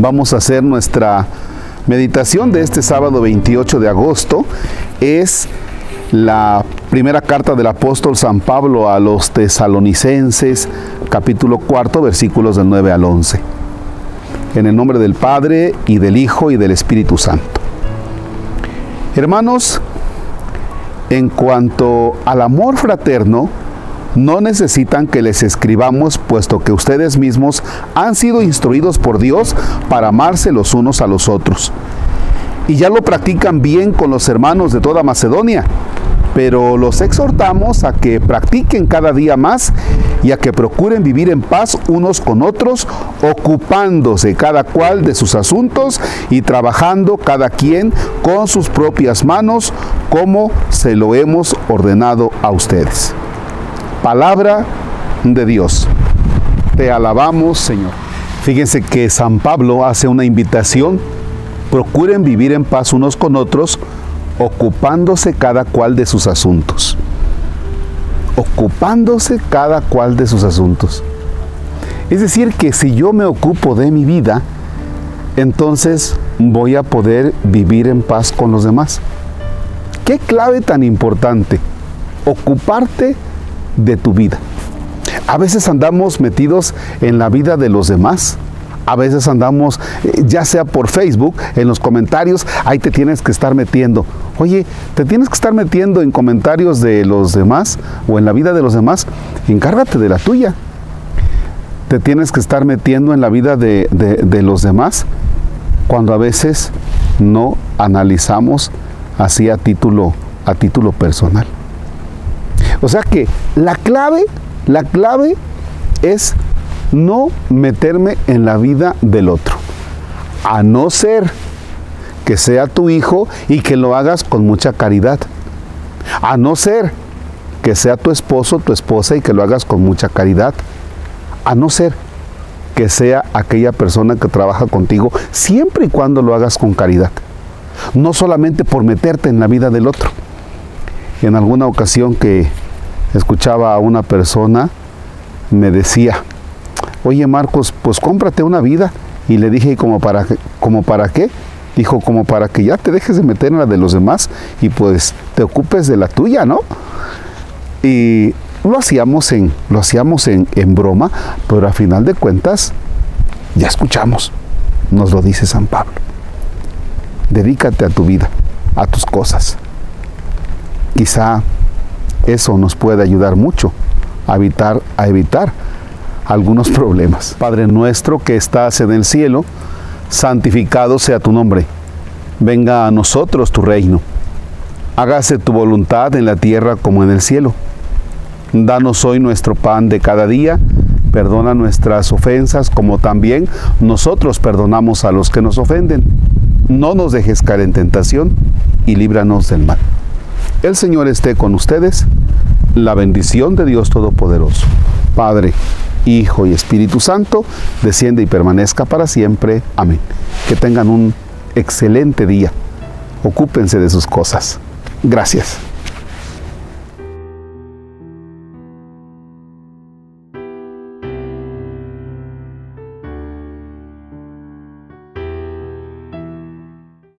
vamos a hacer nuestra meditación de este sábado 28 de agosto. Es la primera carta del apóstol San Pablo a los tesalonicenses, capítulo cuarto, versículos del 9 al 11. En el nombre del Padre y del Hijo y del Espíritu Santo. Hermanos, en cuanto al amor fraterno, no necesitan que les escribamos, puesto que ustedes mismos han sido instruidos por Dios para amarse los unos a los otros. Y ya lo practican bien con los hermanos de toda Macedonia, pero los exhortamos a que practiquen cada día más y a que procuren vivir en paz unos con otros, ocupándose cada cual de sus asuntos y trabajando cada quien con sus propias manos, como se lo hemos ordenado a ustedes. Palabra de Dios. Te alabamos, Señor. Fíjense que San Pablo hace una invitación. Procuren vivir en paz unos con otros, ocupándose cada cual de sus asuntos. Ocupándose cada cual de sus asuntos. Es decir, que si yo me ocupo de mi vida, entonces voy a poder vivir en paz con los demás. Qué clave tan importante. Ocuparte de tu vida. A veces andamos metidos en la vida de los demás. A veces andamos, eh, ya sea por Facebook, en los comentarios, ahí te tienes que estar metiendo. Oye, te tienes que estar metiendo en comentarios de los demás o en la vida de los demás. Encárgate de la tuya. Te tienes que estar metiendo en la vida de, de los demás cuando a veces no analizamos así a título, a título personal. O sea que la clave, la clave es no meterme en la vida del otro. A no ser que sea tu hijo y que lo hagas con mucha caridad. A no ser que sea tu esposo, tu esposa y que lo hagas con mucha caridad. A no ser que sea aquella persona que trabaja contigo, siempre y cuando lo hagas con caridad. No solamente por meterte en la vida del otro. En alguna ocasión que escuchaba a una persona, me decía, oye Marcos, pues cómprate una vida. Y le dije, ¿como para, ¿como para qué? Dijo, como para que ya te dejes de meter en la de los demás y pues te ocupes de la tuya, ¿no? Y lo hacíamos en, lo hacíamos en, en broma, pero a final de cuentas, ya escuchamos, nos lo dice San Pablo. Dedícate a tu vida, a tus cosas. Quizá eso nos puede ayudar mucho a evitar, a evitar algunos problemas. Padre nuestro que estás en el cielo, santificado sea tu nombre. Venga a nosotros tu reino. Hágase tu voluntad en la tierra como en el cielo. Danos hoy nuestro pan de cada día. Perdona nuestras ofensas como también nosotros perdonamos a los que nos ofenden. No nos dejes caer en tentación y líbranos del mal. El Señor esté con ustedes. La bendición de Dios Todopoderoso, Padre, Hijo y Espíritu Santo, desciende y permanezca para siempre. Amén. Que tengan un excelente día. Ocúpense de sus cosas. Gracias.